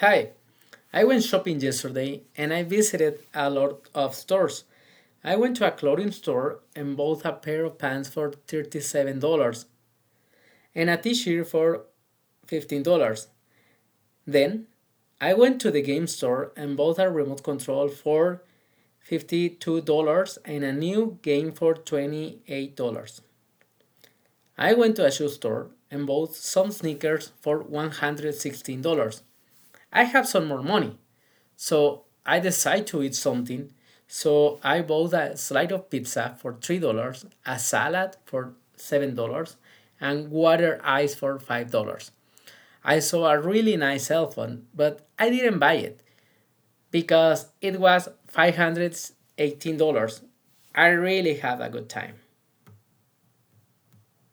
Hi, I went shopping yesterday and I visited a lot of stores. I went to a clothing store and bought a pair of pants for $37 and a t shirt for $15. Then I went to the game store and bought a remote control for $52 and a new game for $28. I went to a shoe store and bought some sneakers for $116. I have some more money, so I decide to eat something. So I bought a slice of pizza for $3, a salad for $7, and water ice for $5. I saw a really nice cell phone, but I didn't buy it because it was $518. I really had a good time.